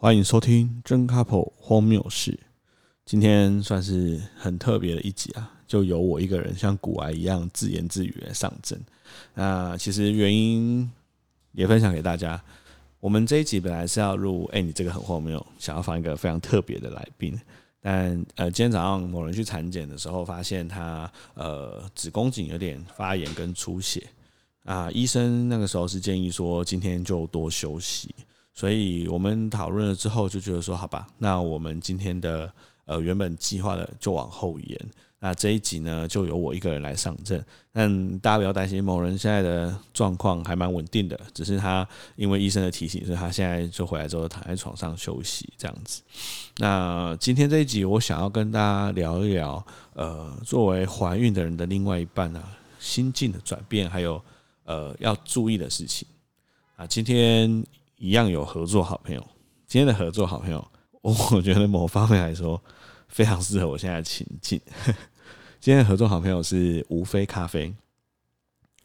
欢迎收听真 couple 荒谬事。今天算是很特别的一集啊，就由我一个人像古癌一样自言自语来上阵。那其实原因也分享给大家。我们这一集本来是要录，哎、你这个很荒谬，想要放一个非常特别的来宾。但呃，今天早上某人去产检的时候，发现他呃子宫颈有点发炎跟出血啊。医生那个时候是建议说今天就多休息。所以我们讨论了之后，就觉得说，好吧，那我们今天的呃原本计划的就往后延。那这一集呢，就由我一个人来上阵。但大家不要担心，某人现在的状况还蛮稳定的，只是他因为医生的提醒，所以他现在就回来之后躺在床上休息这样子。那今天这一集，我想要跟大家聊一聊，呃，作为怀孕的人的另外一半啊，心境的转变，还有呃要注意的事情啊，今天。一样有合作好朋友，今天的合作好朋友，我 觉得某方面来说非常适合我现在的情境。今天的合作好朋友是无非咖啡，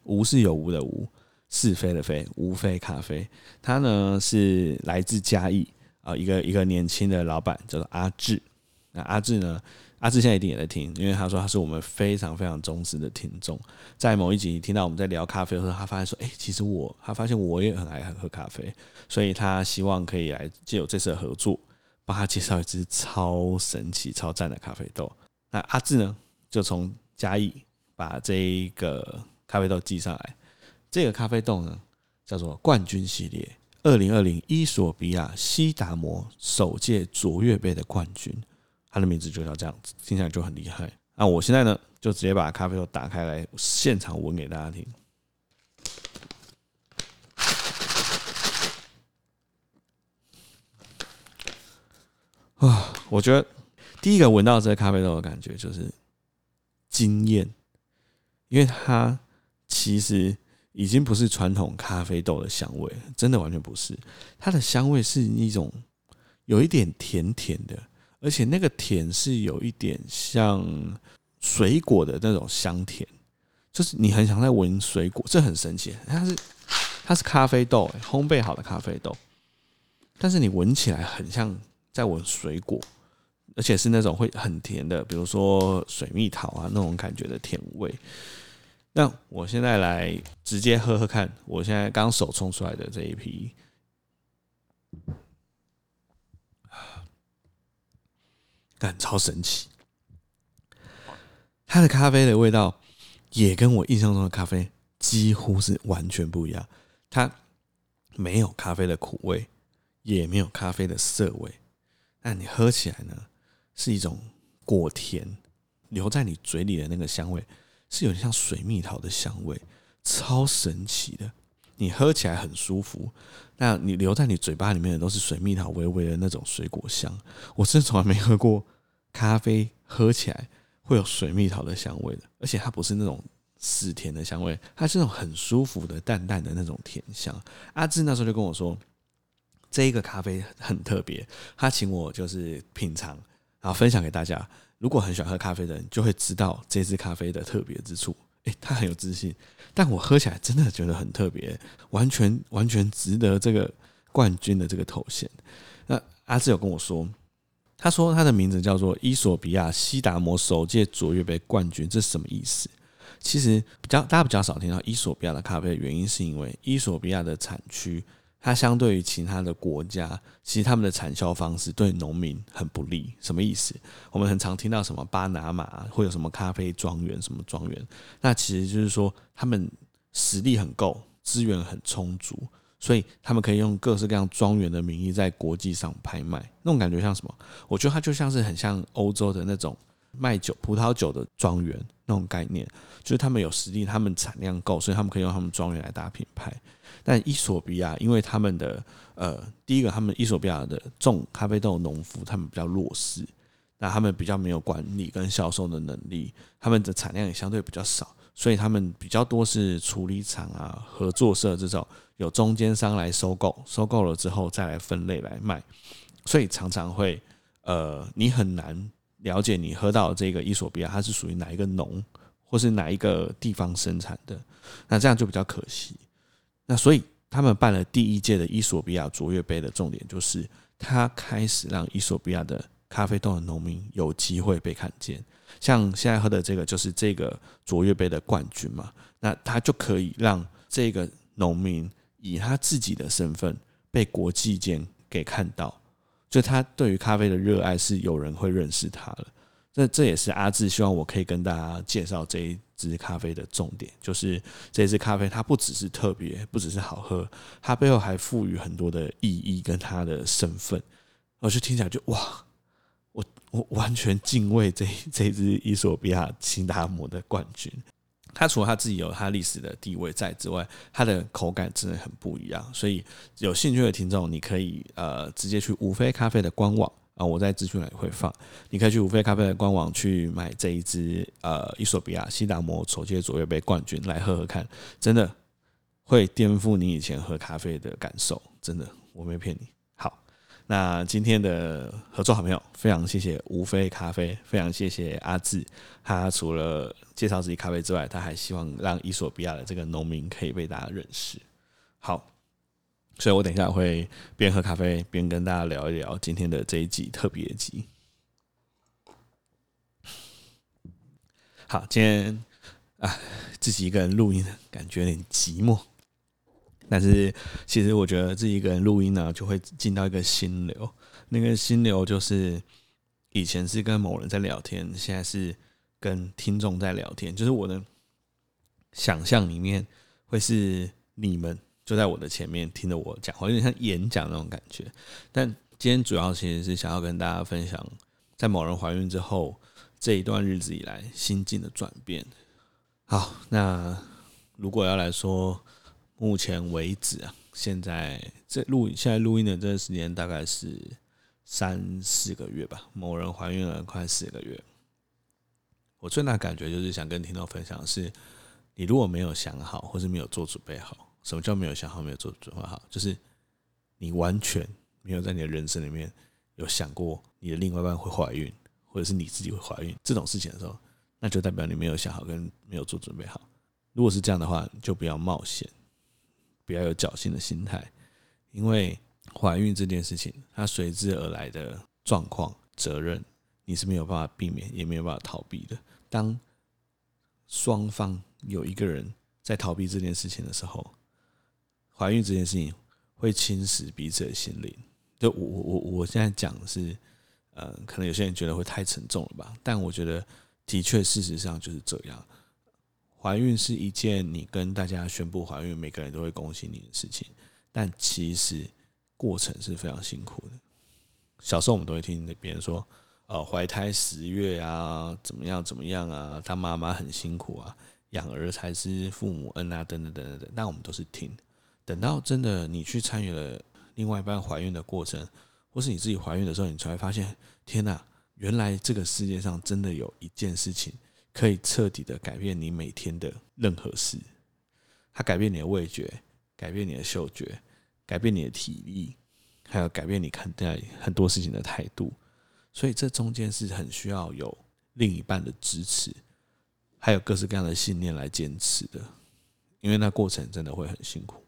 无是有无的无，是非的非，无非咖啡。他呢是来自嘉义啊，一个一个年轻的老板叫做阿志。那阿志呢？阿志现在一定也在听，因为他说他是我们非常非常忠实的听众。在某一集听到我们在聊咖啡的时候，他发现说：“哎，其实我他发现我也很爱喝咖啡，所以他希望可以来借由这次的合作，帮他介绍一支超神奇、超赞的咖啡豆。”那阿志呢，就从嘉义把这一个咖啡豆寄上来。这个咖啡豆呢，叫做冠军系列，二零二零伊索比亚西达摩首届卓越杯的冠军。他的名字就叫这样子，听起来就很厉害。那我现在呢，就直接把咖啡豆打开来，现场闻给大家听。啊，我觉得第一个闻到这个咖啡豆的感觉就是惊艳，因为它其实已经不是传统咖啡豆的香味，真的完全不是。它的香味是一种有一点甜甜的。而且那个甜是有一点像水果的那种香甜，就是你很想在闻水果，这很神奇。它是它是咖啡豆，烘焙好的咖啡豆，但是你闻起来很像在闻水果，而且是那种会很甜的，比如说水蜜桃啊那种感觉的甜味。那我现在来直接喝喝看，我现在刚手冲出来的这一批。感超神奇，它的咖啡的味道也跟我印象中的咖啡几乎是完全不一样。它没有咖啡的苦味，也没有咖啡的涩味，但你喝起来呢，是一种果甜留在你嘴里的那个香味，是有点像水蜜桃的香味，超神奇的。你喝起来很舒服，那你留在你嘴巴里面的都是水蜜桃微微的那种水果香。我是从来没喝过咖啡喝起来会有水蜜桃的香味的，而且它不是那种死甜的香味，它是那种很舒服的淡淡的那种甜香。阿志那时候就跟我说，这一个咖啡很特别，他请我就是品尝，然后分享给大家。如果很喜欢喝咖啡的人，就会知道这支咖啡的特别之处。诶，他很有自信。但我喝起来真的觉得很特别，完全完全值得这个冠军的这个头衔。那阿志有跟我说，他说他的名字叫做伊索比亚西达摩首届卓越杯冠军，这是什么意思？其实比较大家比较少听到伊索比亚的咖啡原因，是因为伊索比亚的产区。它相对于其他的国家，其实他们的产销方式对农民很不利。什么意思？我们很常听到什么巴拿马会有什么咖啡庄园，什么庄园，那其实就是说他们实力很够，资源很充足，所以他们可以用各式各样庄园的名义在国际上拍卖。那种感觉像什么？我觉得它就像是很像欧洲的那种卖酒、葡萄酒的庄园那种概念，就是他们有实力，他们产量够，所以他们可以用他们庄园来打品牌。但伊索比亚，因为他们的呃，第一个，他们伊索比亚的种咖啡豆农夫，他们比较弱势，那他们比较没有管理跟销售的能力，他们的产量也相对比较少，所以他们比较多是处理厂啊、合作社这种有中间商来收购，收购了之后再来分类来卖，所以常常会呃，你很难了解你喝到的这个伊索比亚它是属于哪一个农或是哪一个地方生产的，那这样就比较可惜。那所以他们办了第一届的伊索比亚卓越杯的重点就是，他开始让伊索比亚的咖啡豆的农民有机会被看见。像现在喝的这个，就是这个卓越杯的冠军嘛，那他就可以让这个农民以他自己的身份被国际间给看到，就他对于咖啡的热爱是有人会认识他的。这这也是阿志希望我可以跟大家介绍这一支咖啡的重点，就是这支咖啡它不只是特别，不只是好喝，它背后还赋予很多的意义跟它的身份。我就听起来就哇，我我完全敬畏这这支伊索比亚新达姆的冠军。它除了它自己有它历史的地位在之外，它的口感真的很不一样。所以有兴趣的听众，你可以呃直接去五妃咖啡的官网。啊，我在资讯栏也会放，你可以去五妃咖啡的官网去买这一支呃伊索比亚西达摩首届卓越杯冠军来喝喝看，真的会颠覆你以前喝咖啡的感受，真的我没骗你。那今天的合作好朋友，非常谢谢五妃咖啡，非常谢谢阿志，他除了介绍自己咖啡之外，他还希望让伊索比亚的这个农民可以被大家认识。好。所以我等一下会边喝咖啡边跟大家聊一聊今天的这一集特别集。好，今天啊自己一个人录音，感觉有点寂寞。但是其实我觉得自己一个人录音呢，就会进到一个心流。那个心流就是以前是跟某人在聊天，现在是跟听众在聊天。就是我的想象里面会是你们。就在我的前面听着我讲话，有点像演讲那种感觉。但今天主要其实是想要跟大家分享，在某人怀孕之后这一段日子以来心境的转变。好，那如果要来说，目前为止啊，现在这录现在录音的这段时间大概是三四个月吧。某人怀孕了快四个月，我最大感觉就是想跟听众分享的是，你如果没有想好，或是没有做准备好。什么叫没有想好，没有做准备好？就是你完全没有在你的人生里面有想过你的另外一半会怀孕，或者是你自己会怀孕这种事情的时候，那就代表你没有想好跟没有做准备好。如果是这样的话，就不要冒险，不要有侥幸的心态，因为怀孕这件事情，它随之而来的状况、责任，你是没有办法避免，也没有办法逃避的。当双方有一个人在逃避这件事情的时候，怀孕这件事情会侵蚀彼此的心灵。就我我我我现在讲的是，呃，可能有些人觉得会太沉重了吧？但我觉得的确，事实上就是这样。怀孕是一件你跟大家宣布怀孕，每个人都会恭喜你的事情，但其实过程是非常辛苦的。小时候我们都会听别人说，呃，怀胎十月啊，怎么样怎么样啊，当妈妈很辛苦啊，养儿才知父母恩啊，等等等等等。但我们都是听。等到真的你去参与了另外一半怀孕的过程，或是你自己怀孕的时候，你才会发现，天哪，原来这个世界上真的有一件事情可以彻底的改变你每天的任何事。它改变你的味觉，改变你的嗅觉，改变你的体力，还有改变你看待很多事情的态度。所以这中间是很需要有另一半的支持，还有各式各样的信念来坚持的，因为那过程真的会很辛苦。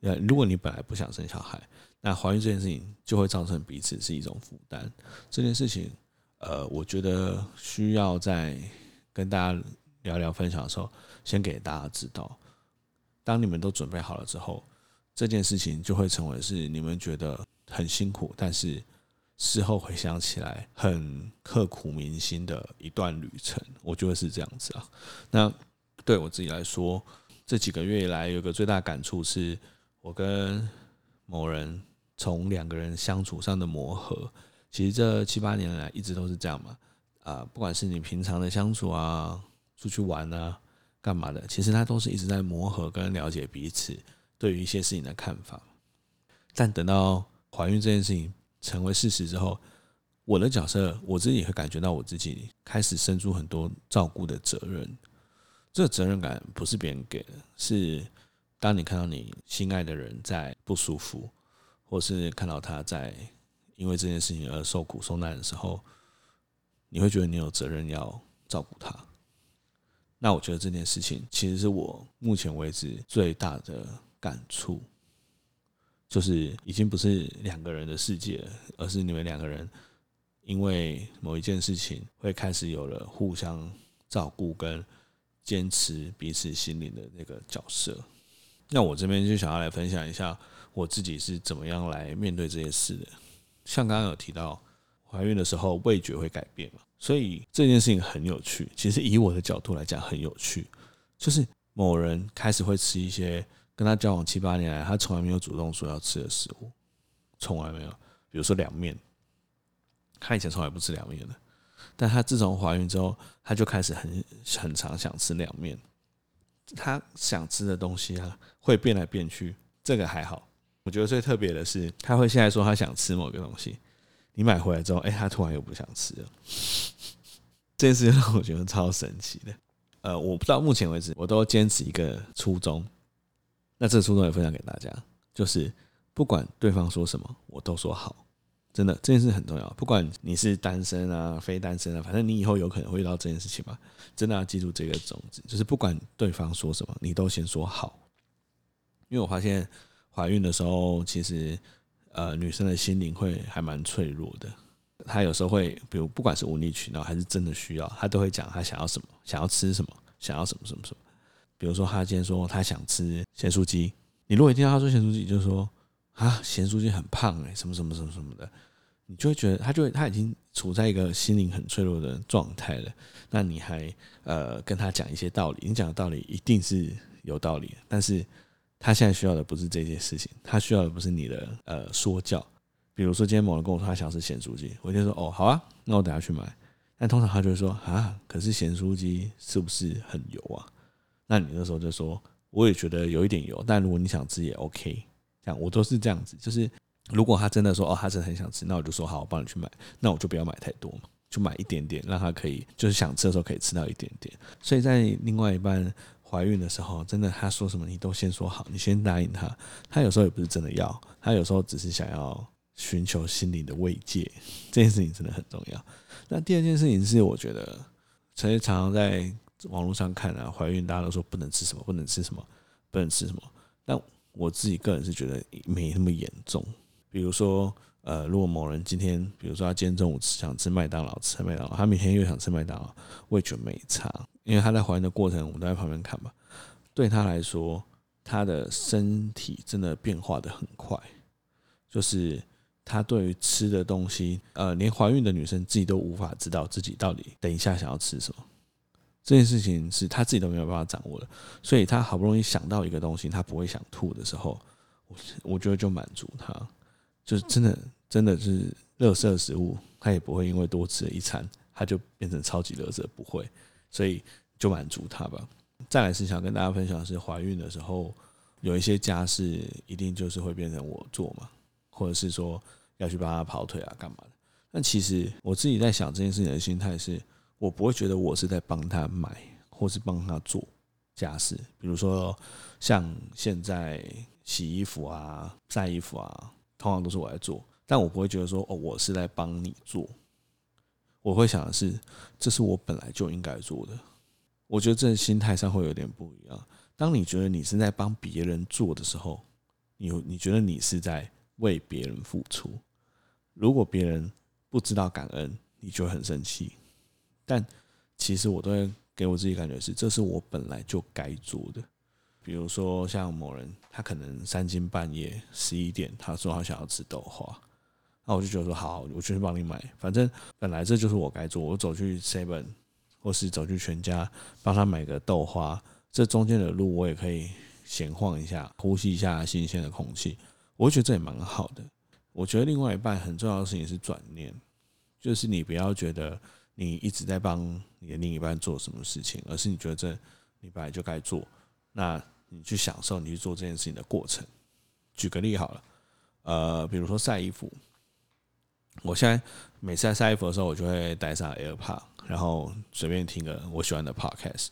呃，如果你本来不想生小孩，那怀孕这件事情就会造成彼此是一种负担。这件事情，呃，我觉得需要在跟大家聊聊分享的时候，先给大家知道。当你们都准备好了之后，这件事情就会成为是你们觉得很辛苦，但是事后回想起来很刻骨铭心的一段旅程。我觉得是这样子啊。那对我自己来说，这几个月以来有个最大感触是。我跟某人从两个人相处上的磨合，其实这七八年来一直都是这样嘛。啊，不管是你平常的相处啊，出去玩啊，干嘛的，其实他都是一直在磨合跟了解彼此对于一些事情的看法。但等到怀孕这件事情成为事实之后，我的角色我自己也会感觉到我自己开始生出很多照顾的责任。这个责任感不是别人给的，是。当你看到你心爱的人在不舒服，或是看到他在因为这件事情而受苦受难的时候，你会觉得你有责任要照顾他。那我觉得这件事情其实是我目前为止最大的感触。就是已经不是两个人的世界，而是你们两个人因为某一件事情会开始有了互相照顾跟坚持彼此心灵的那个角色。那我这边就想要来分享一下我自己是怎么样来面对这些事的。像刚刚有提到怀孕的时候味觉会改变嘛，所以这件事情很有趣。其实以我的角度来讲很有趣，就是某人开始会吃一些。跟他交往七八年来，他从来没有主动说要吃的食物，从来没有。比如说凉面，他以前从来不吃凉面的，但他自从怀孕之后，他就开始很很常想吃凉面。他想吃的东西啊，会变来变去，这个还好。我觉得最特别的是，他会现在说他想吃某个东西，你买回来之后，哎，他突然又不想吃了。这件事情让我觉得超神奇的。呃，我不知道目前为止，我都坚持一个初衷。那这个初衷也分享给大家，就是不管对方说什么，我都说好。真的，这件事很重要。不管你是单身啊、非单身啊，反正你以后有可能会遇到这件事情嘛。真的要记住这个种子，就是不管对方说什么，你都先说好。因为我发现怀孕的时候，其实呃女生的心灵会还蛮脆弱的。她有时候会，比如不管是无理取闹还是真的需要，她都会讲她想要什么，想要吃什么，想要什么什么什么。比如说，她今天说她想吃咸酥鸡，你如果听到她说咸酥鸡，就说啊，咸酥鸡很胖哎，什么什么什么什么的，你就会觉得她就会他已经处在一个心灵很脆弱的状态了。那你还呃跟她讲一些道理，你讲的道理一定是有道理，但是他现在需要的不是这件事情，他需要的不是你的呃说教。比如说今天某人跟我说他想吃咸酥鸡，我就说哦好啊，那我等下去买。但通常他就会说啊，可是咸酥鸡是不是很油啊？那你那时候就说，我也觉得有一点油，但如果你想吃也 OK。这样我都是这样子，就是如果他真的说哦，他真的很想吃，那我就说好，我帮你去买。那我就不要买太多嘛，就买一点点，让他可以就是想吃的时候可以吃到一点点。所以在另外一半怀孕的时候，真的他说什么你都先说好，你先答应他。他有时候也不是真的要，他有时候只是想要寻求心灵的慰藉。这件事情真的很重要。那第二件事情是，我觉得其实常常在。网络上看啊，怀孕大家都说不能吃什么，不能吃什么，不能吃什么。但我自己个人是觉得没那么严重。比如说，呃，如果某人今天，比如说他今天中午想吃麦当劳，吃麦当劳，他明天又想吃麦当劳，我也觉没差，因为他在怀孕的过程，我们都在旁边看吧。对他来说，他的身体真的变化得很快，就是他对于吃的东西，呃，连怀孕的女生自己都无法知道自己到底等一下想要吃什么。这件事情是他自己都没有办法掌握的，所以他好不容易想到一个东西，他不会想吐的时候，我我觉得就满足他，就是真的真的是垃圾食物，他也不会因为多吃了一餐，他就变成超级垃圾，不会，所以就满足他吧。再来是想跟大家分享的是，怀孕的时候有一些家事一定就是会变成我做嘛，或者是说要去帮他跑腿啊干嘛的。但其实我自己在想这件事情的心态是。我不会觉得我是在帮他买，或是帮他做家事，比如说像现在洗衣服啊、晒衣服啊，通常都是我来做，但我不会觉得说哦，我是在帮你做。我会想的是，这是我本来就应该做的。我觉得这心态上会有点不一样。当你觉得你是在帮别人做的时候，你你觉得你是在为别人付出。如果别人不知道感恩，你就很生气。但其实我都会给我自己感觉是，这是我本来就该做的。比如说像某人，他可能三更半夜十一点，他说他想要吃豆花，那我就觉得说好，我就去帮你买。反正本来这就是我该做，我走去 Seven 或是走去全家帮他买个豆花，这中间的路我也可以闲晃一下，呼吸一下新鲜的空气，我觉得这也蛮好的。我觉得另外一半很重要的事情是转念，就是你不要觉得。你一直在帮你的另一半做什么事情，而是你觉得这你本来就该做，那你去享受你去做这件事情的过程。举个例好了，呃，比如说晒衣服，我现在每次在晒衣服的时候，我就会带上 AirPod，然后随便听个我喜欢的 Podcast，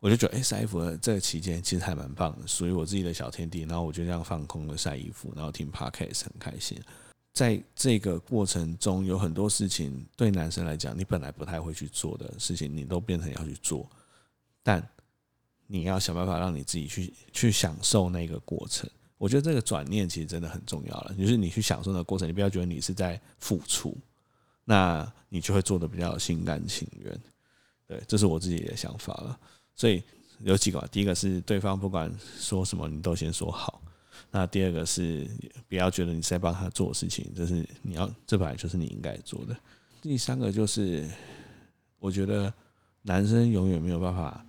我就觉得，哎，晒衣服的这个期间其实还蛮棒的，属于我自己的小天地。然后我就这样放空的晒衣服，然后听 Podcast 很开心。在这个过程中，有很多事情对男生来讲，你本来不太会去做的事情，你都变成要去做。但你要想办法让你自己去去享受那个过程。我觉得这个转念其实真的很重要了，就是你去享受那个过程，你不要觉得你是在付出，那你就会做得比较心甘情愿。对，这是我自己的想法了。所以有几个，第一个是对方不管说什么，你都先说好。那第二个是不要觉得你在帮他做事情，这是你要，这本来就是你应该做的。第三个就是，我觉得男生永远没有办法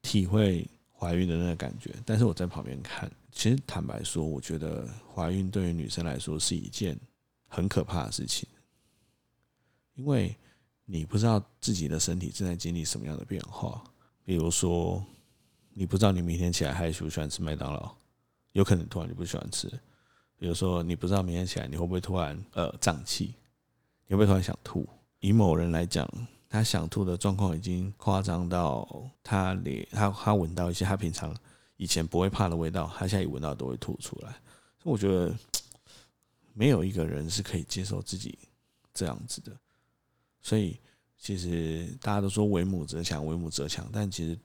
体会怀孕的那个感觉，但是我在旁边看，其实坦白说，我觉得怀孕对于女生来说是一件很可怕的事情，因为你不知道自己的身体正在经历什么样的变化。比如说，你不知道你明天起来还喜不喜欢吃麦当劳。有可能突然就不喜欢吃，比如说你不知道明天起来你会不会突然呃胀气，你会不会突然想吐？以某人来讲，他想吐的状况已经夸张到他连他他闻到一些他平常以前不会怕的味道，他现在一闻到都会吐出来。所以我觉得没有一个人是可以接受自己这样子的。所以其实大家都说为母则强，为母则强，但其实。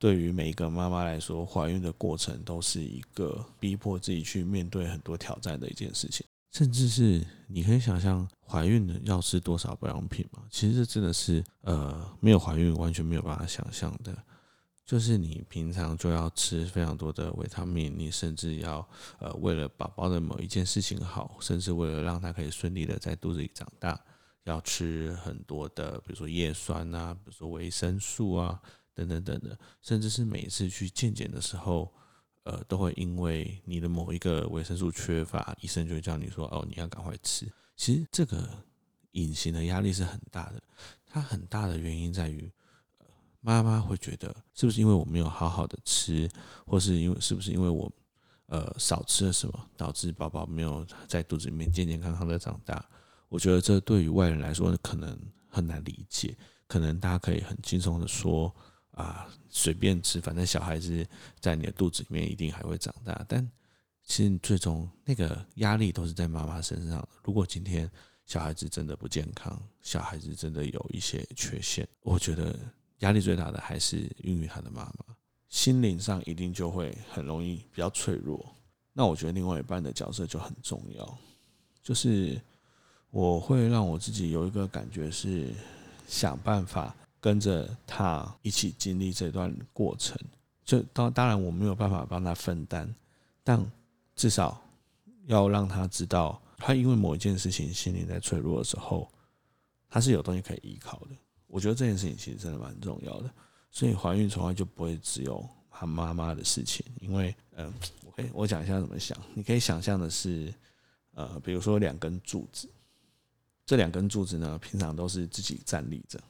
对于每一个妈妈来说，怀孕的过程都是一个逼迫自己去面对很多挑战的一件事情，甚至是你可以想象怀孕的要吃多少保养品吗？其实这真的是呃没有怀孕完全没有办法想象的。就是你平常就要吃非常多的维他命，你甚至要呃为了宝宝的某一件事情好，甚至为了让他可以顺利的在肚子里长大，要吃很多的，比如说叶酸啊，比如说维生素啊。等等等等，甚至是每一次去健检的时候，呃，都会因为你的某一个维生素缺乏，医生就会叫你说：“哦，你要赶快吃。”其实这个隐形的压力是很大的。它很大的原因在于，妈妈会觉得是不是因为我没有好好的吃，或是因为是不是因为我呃少吃了什么，导致宝宝没有在肚子里面健健康康的长大？我觉得这对于外人来说可能很难理解，可能大家可以很轻松的说。啊，随便吃，反正小孩子在你的肚子里面一定还会长大。但其实你最终那个压力都是在妈妈身上。如果今天小孩子真的不健康，小孩子真的有一些缺陷，我觉得压力最大的还是孕育他的妈妈，心灵上一定就会很容易比较脆弱。那我觉得另外一半的角色就很重要，就是我会让我自己有一个感觉是想办法。跟着他一起经历这段过程，就当当然我没有办法帮他分担，但至少要让他知道，他因为某一件事情心灵在脆弱的时候，他是有东西可以依靠的。我觉得这件事情其实真的蛮重要的，所以怀孕从来就不会只有他妈妈的事情，因为嗯，我可以我讲一下怎么想，你可以想象的是，呃，比如说两根柱子，这两根柱子呢，平常都是自己站立着。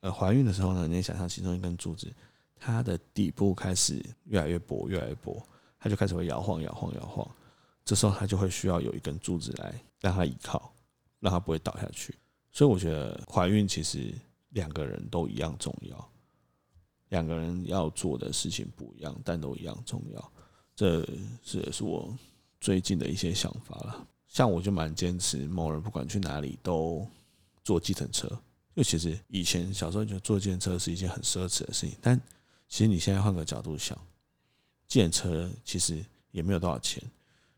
呃，怀孕的时候呢，你也想象其中一根柱子，它的底部开始越来越薄，越来越薄，它就开始会摇晃、摇晃、摇晃。这时候它就会需要有一根柱子来让它依靠，让它不会倒下去。所以我觉得怀孕其实两个人都一样重要，两个人要做的事情不一样，但都一样重要。这是也是我最近的一些想法了。像我就蛮坚持，某人不管去哪里都坐计程车。就其实以前小时候就坐电车是一件很奢侈的事情，但其实你现在换个角度想，电车其实也没有多少钱。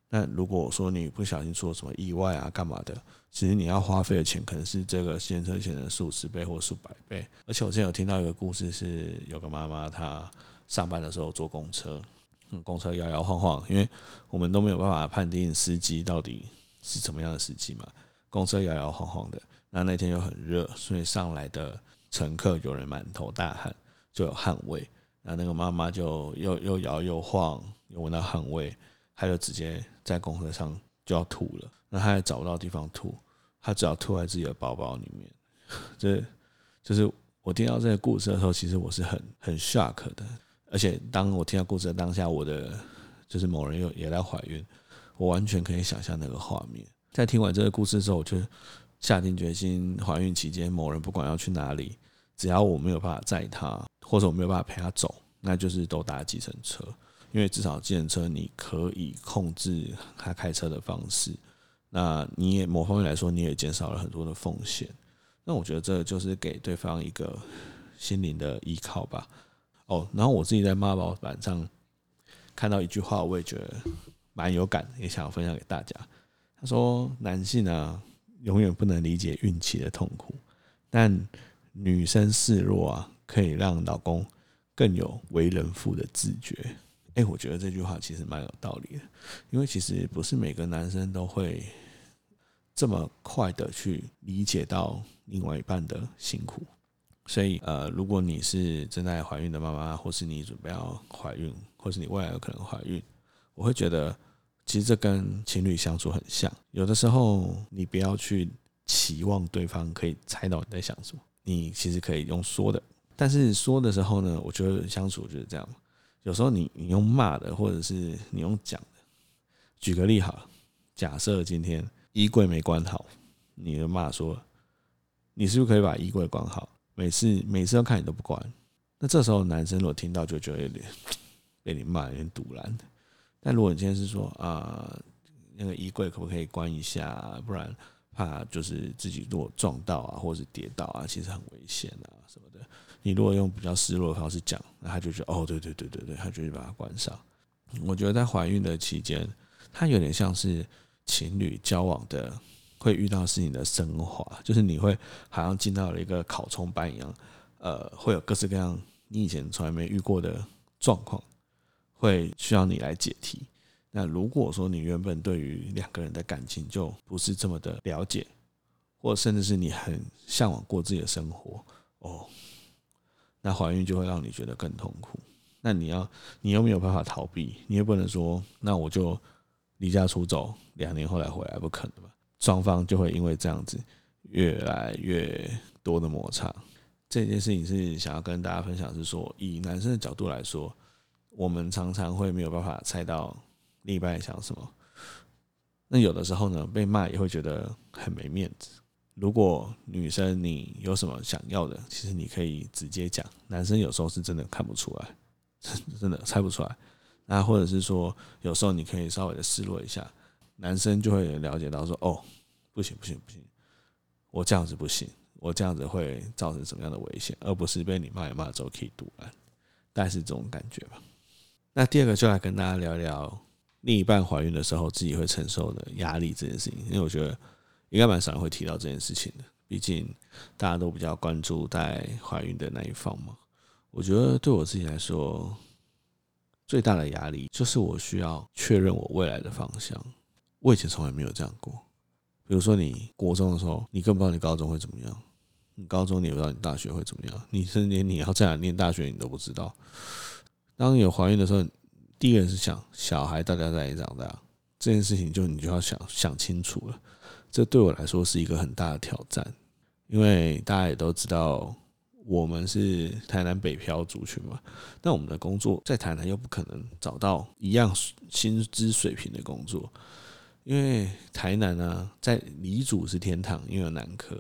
那如果说你不小心出了什么意外啊，干嘛的，其实你要花费的钱可能是这个电车钱的数十倍或数百倍。而且我之前有听到一个故事，是有个妈妈她上班的时候坐公车，公车摇摇晃晃，因为我们都没有办法判定司机到底是怎么样的司机嘛，公车摇摇晃晃的。那那天又很热，所以上来的乘客有人满头大汗，就有汗味。那那个妈妈就又又摇又晃，又闻到汗味，她就直接在公车上就要吐了。那她也找不到地方吐，她只好吐在自己的包包里面。这就是我听到这个故事的时候，其实我是很很 shock 的。而且当我听到故事的当下，我的就是某人又也在怀孕，我完全可以想象那个画面。在听完这个故事之后，我就。下定决心，怀孕期间某人不管要去哪里，只要我没有办法载他，或者我没有办法陪他走，那就是都搭计程车。因为至少计程车你可以控制他开车的方式，那你也某方面来说，你也减少了很多的风险。那我觉得这就是给对方一个心灵的依靠吧。哦，然后我自己在妈宝板上看到一句话，我也觉得蛮有感，也想要分享给大家。他说：“男性啊，永远不能理解孕期的痛苦，但女生示弱啊，可以让老公更有为人父的自觉。”哎，我觉得这句话其实蛮有道理的，因为其实不是每个男生都会这么快的去理解到另外一半的辛苦。所以，呃，如果你是正在怀孕的妈妈，或是你准备要怀孕，或是你未来有可能怀孕，我会觉得，其实这跟情侣相处很像。有的时候，你不要去期望对方可以猜到你在想什么，你其实可以用说的。但是说的时候呢，我觉得相处就是这样。有时候你你用骂的，或者是你用讲的。举个例好了，假设今天衣柜没关好，你就骂说，你是不是可以把衣柜关好？每次每次都看你都不关，那这时候男生如果听到就觉得有点 被你骂有点赌烂。但如果你今天是说啊，那个衣柜可不可以关一下？不然怕就是自己如果撞到啊，或者是跌倒啊，其实很危险啊什么的。你如果用比较失落的方式讲，那他就觉得哦，对对对对对，他就会把它关上。我觉得在怀孕的期间，它有点像是情侣交往的。会遇到事情的升华，就是你会好像进到了一个考冲班一样，呃，会有各式各样你以前从来没遇过的状况，会需要你来解题。那如果说你原本对于两个人的感情就不是这么的了解，或甚至是你很向往过自己的生活，哦，那怀孕就会让你觉得更痛苦。那你要，你又没有办法逃避，你也不能说，那我就离家出走，两年后来回来，不可能吧？双方就会因为这样子越来越多的摩擦。这件事情是想要跟大家分享，是说以男生的角度来说，我们常常会没有办法猜到另一半想什么。那有的时候呢，被骂也会觉得很没面子。如果女生你有什么想要的，其实你可以直接讲。男生有时候是真的看不出来，真的猜不出来。那或者是说，有时候你可以稍微的示弱一下。男生就会了解到说：“哦，不行不行不行，我这样子不行，我这样子会造成什么样的危险，而不是被你骂一骂之后可以读完，大概是这种感觉吧。”那第二个就来跟大家聊聊另一半怀孕的时候自己会承受的压力这件事情，因为我觉得应该蛮少人会提到这件事情的，毕竟大家都比较关注在怀孕的那一方嘛。我觉得对我自己来说，最大的压力就是我需要确认我未来的方向。我以前从来没有这样过，比如说你国中的时候，你更不知道你高中会怎么样；你高中你也不知道你大学会怎么样；你甚至连你要在哪念大学你都不知道。当有怀孕的时候，第一个人是想小孩到底在哪里长大，这件事情就你就要想想清楚了。这对我来说是一个很大的挑战，因为大家也都知道，我们是台南北漂族群嘛，那我们的工作在台南又不可能找到一样薪资水平的工作。因为台南呢，在理组是天堂，因为有南科，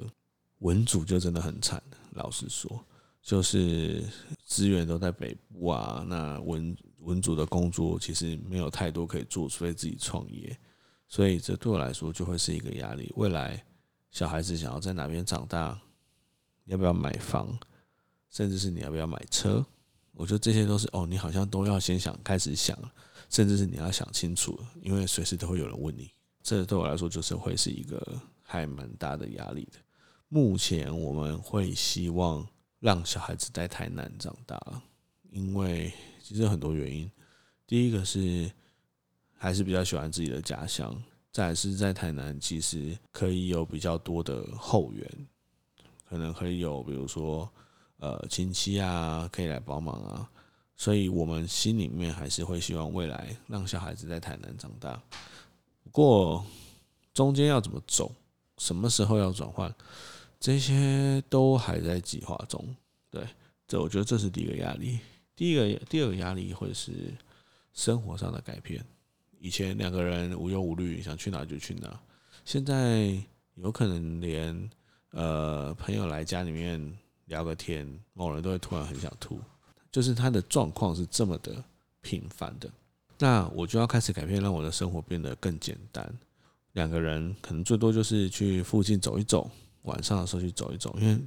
文组就真的很惨。老实说，就是资源都在北部啊，那文文组的工作其实没有太多可以做，除非自己创业。所以这对我来说就会是一个压力。未来小孩子想要在哪边长大，要不要买房，甚至是你要不要买车，我觉得这些都是哦，你好像都要先想，开始想。甚至是你要想清楚，因为随时都会有人问你，这对我来说就是会是一个还蛮大的压力的。目前我们会希望让小孩子在台南长大，因为其实很多原因。第一个是还是比较喜欢自己的家乡，再是在台南其实可以有比较多的后援，可能可以有比如说呃亲戚啊可以来帮忙啊。所以，我们心里面还是会希望未来让小孩子在台南长大。不过，中间要怎么走，什么时候要转换，这些都还在计划中。对，这我觉得这是第一个压力。第一个，第二个压力会是生活上的改变。以前两个人无忧无虑，想去哪就去哪，现在有可能连呃朋友来家里面聊个天，某人都会突然很想吐。就是他的状况是这么的频繁的，那我就要开始改变，让我的生活变得更简单。两个人可能最多就是去附近走一走，晚上的时候去走一走，因为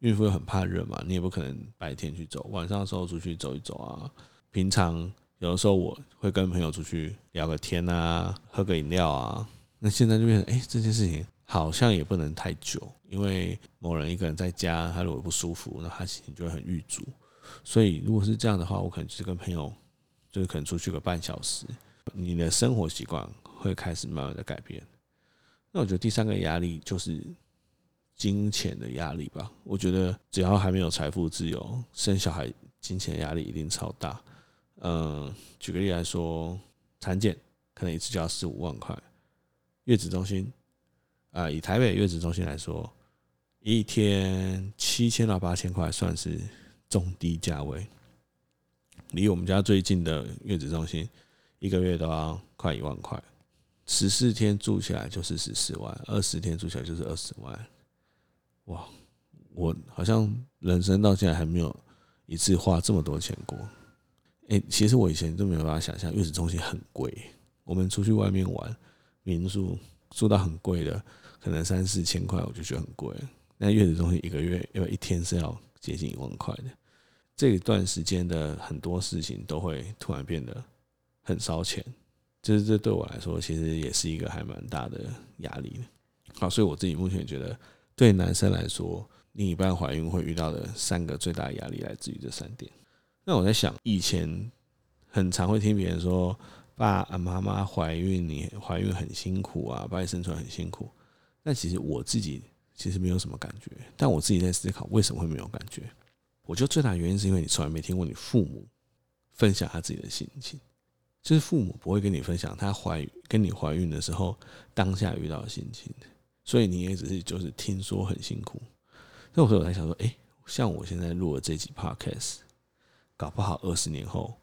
孕妇又很怕热嘛，你也不可能白天去走，晚上的时候出去走一走啊。平常有的时候我会跟朋友出去聊个天啊，喝个饮料啊。那现在就变成，哎，这件事情好像也不能太久，因为某人一个人在家，他如果不舒服，那他心情就会很郁卒。所以如果是这样的话，我可能就是跟朋友，就是可能出去个半小时，你的生活习惯会开始慢慢的改变。那我觉得第三个压力就是金钱的压力吧。我觉得只要还没有财富自由，生小孩金钱压力一定超大。嗯，举个例来说，产检可能一次就要四五万块，月子中心啊，以台北月子中心来说，一天七千到八千块算是中低价位。离我们家最近的月子中心，一个月都要快一万块。十四天住起来就是十四万，二十天住起来就是二十万，哇！我好像人生到现在还没有一次花这么多钱过。哎，其实我以前都没有办法想象月子中心很贵。我们出去外面玩，民宿住到很贵的，可能三四千块，我就觉得很贵。那月子中心一个月要一天是要接近一万块的，这一段时间的很多事情都会突然变得很烧钱。就是这对我来说，其实也是一个还蛮大的压力。好，所以我自己目前觉得，对男生来说，另一半怀孕会遇到的三个最大压力来自于这三点。那我在想，以前很常会听别人说，爸啊妈妈怀孕，你怀孕很辛苦啊，把你生出来很辛苦。但其实我自己其实没有什么感觉。但我自己在思考，为什么会没有感觉？我觉得最大的原因是因为你从来没听过你父母分享他自己的心情。就是父母不会跟你分享他怀跟你怀孕的时候当下遇到的心情，所以你也只是就是听说很辛苦。那我说我在想说，哎，像我现在录了这集 podcast，搞不好二十年后，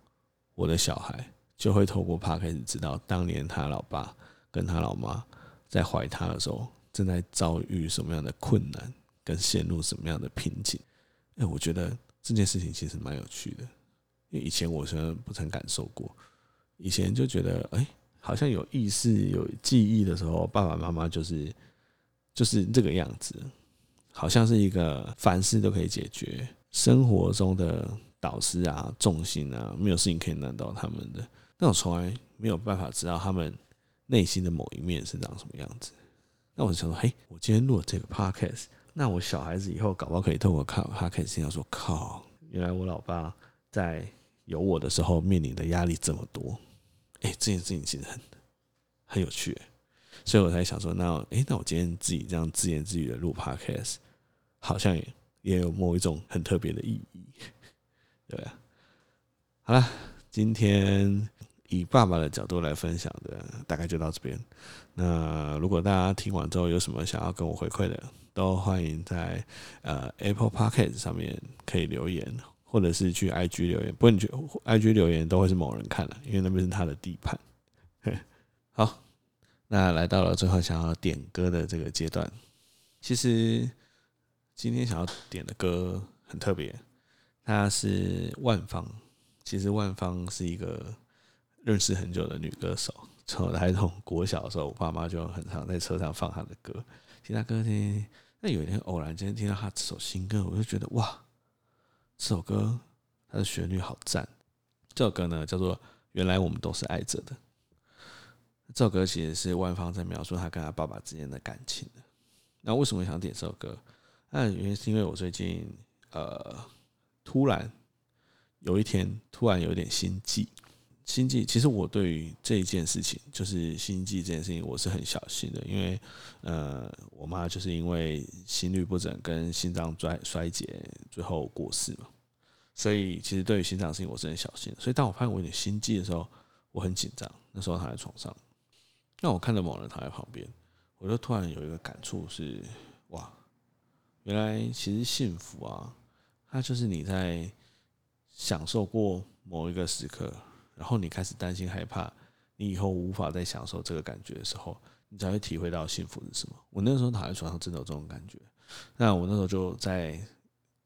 我的小孩就会透过 podcast 知道当年他老爸跟他老妈在怀他的时候正在遭遇什么样的困难，跟陷入什么样的瓶颈。哎，我觉得这件事情其实蛮有趣的，因为以前我虽然不曾感受过。以前就觉得，哎，好像有意识、有记忆的时候，爸爸妈妈就是就是这个样子，好像是一个凡事都可以解决，生活中的导师啊、重心啊，没有事情可以难倒他们的。但我从来没有办法知道他们内心的某一面是长什么样子。那我就想说，嘿，我今天录了这个 podcast，那我小孩子以后搞不好可以透过看 podcast 听到说，靠，原来我老爸在。有我的时候面临的压力这么多，哎，这件事情其实很很有趣，所以我才想说，那哎，那我今天自己这样自言自语的录 podcast，好像也也有某一种很特别的意义，对啊。好了，今天以爸爸的角度来分享的，大概就到这边。那如果大家听完之后有什么想要跟我回馈的，都欢迎在呃 Apple Podcast 上面可以留言。或者是去 IG 留言，不过你去 IG 留言都会是某人看的，因为那边是他的地盘。好，那来到了最后想要点歌的这个阶段，其实今天想要点的歌很特别，她是万芳。其实万芳是一个认识很久的女歌手，从来从国小的时候，我爸妈就很常在车上放她的歌。其他歌呢？那有一天偶然间听到她这首新歌，我就觉得哇！这首歌它的旋律好赞，这首歌呢叫做《原来我们都是爱着的》。这首歌其实是万芳在描述她跟她爸爸之间的感情的。那为什么想点这首歌？那原因是因为我最近呃突然有一天突然有点心悸。心悸其实我对于这一件事情，就是心悸这件事情，我是很小心的，因为呃，我妈就是因为心律不整跟心脏衰衰竭，最后过世嘛，所以其实对于心脏事情我是很小心的。所以当我发现我有点心悸的时候，我很紧张。那时候躺在床上，那我看到某人躺在旁边，我就突然有一个感触是：哇，原来其实幸福啊，它就是你在享受过某一个时刻。然后你开始担心害怕，你以后无法再享受这个感觉的时候，你才会体会到幸福是什么。我那时候躺在床上，真的有这种感觉。那我那时候就在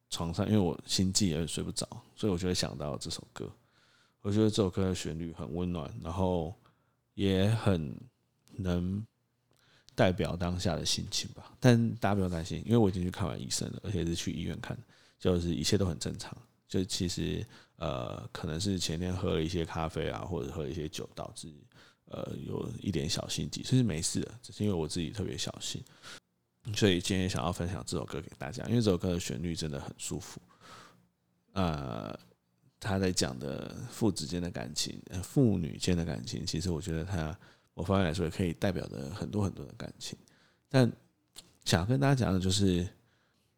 床上，因为我心悸而睡不着，所以我就会想到这首歌。我觉得这首歌的旋律很温暖，然后也很能代表当下的心情吧。但大家不用担心，因为我已经去看完医生了，而且是去医院看，就是一切都很正常。就其实呃，可能是前天喝了一些咖啡啊，或者喝了一些酒，导致呃有一点小心悸，其实没事的，只是因为我自己特别小心。所以今天想要分享这首歌给大家，因为这首歌的旋律真的很舒服。呃，他在讲的父子间的感情，父女间的感情，其实我觉得他我方面来说也可以代表着很多很多的感情。但想跟大家讲的就是，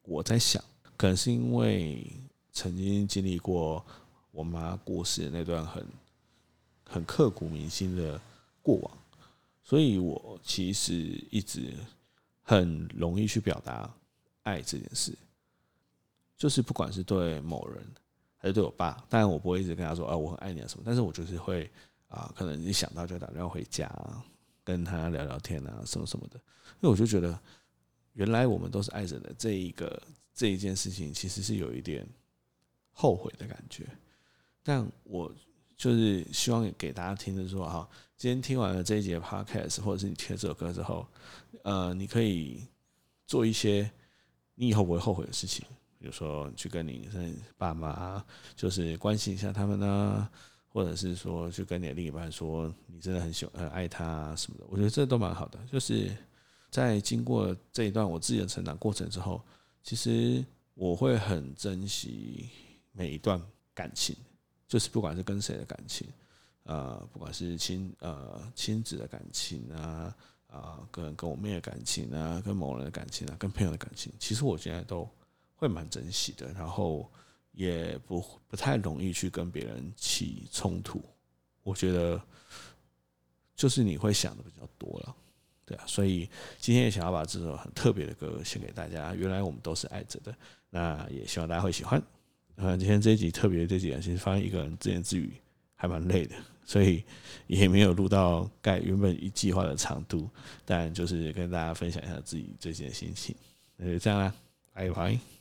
我在想，可能是因为曾经经历过我妈过世的那段很很刻骨铭心的过往，所以我其实一直。很容易去表达爱这件事，就是不管是对某人还是对我爸，当然我不会一直跟他说啊我很爱你啊什么，但是我就是会啊，可能一想到就打电话回家，跟他聊聊天啊什么什么的，因为我就觉得原来我们都是爱着的这一个这一件事情，其实是有一点后悔的感觉，但我就是希望给大家听的说哈。今天听完了这一节 podcast，或者是你听了这首歌之后，呃，你可以做一些你以后不会后悔的事情，比如说去跟你爸妈就是关心一下他们呢，或者是说去跟你的另一半说你真的很喜欢很爱他什么的，我觉得这都蛮好的。就是在经过这一段我自己的成长过程之后，其实我会很珍惜每一段感情，就是不管是跟谁的感情。呃，不管是亲呃亲子的感情啊，啊、跟跟我妹的感情啊，跟某人的感情啊，跟朋友的感情，其实我现在都会蛮珍惜的，然后也不不太容易去跟别人起冲突。我觉得就是你会想的比较多了，对啊，所以今天也想要把这首很特别的歌献给大家。原来我们都是爱着的，那也希望大家会喜欢。呃，今天这一集特别这几集，其实发现一个人自言自语还蛮累的。所以也没有录到盖原本一计划的长度，但就是跟大家分享一下自己最近的心情，那就这样啦，拜拜。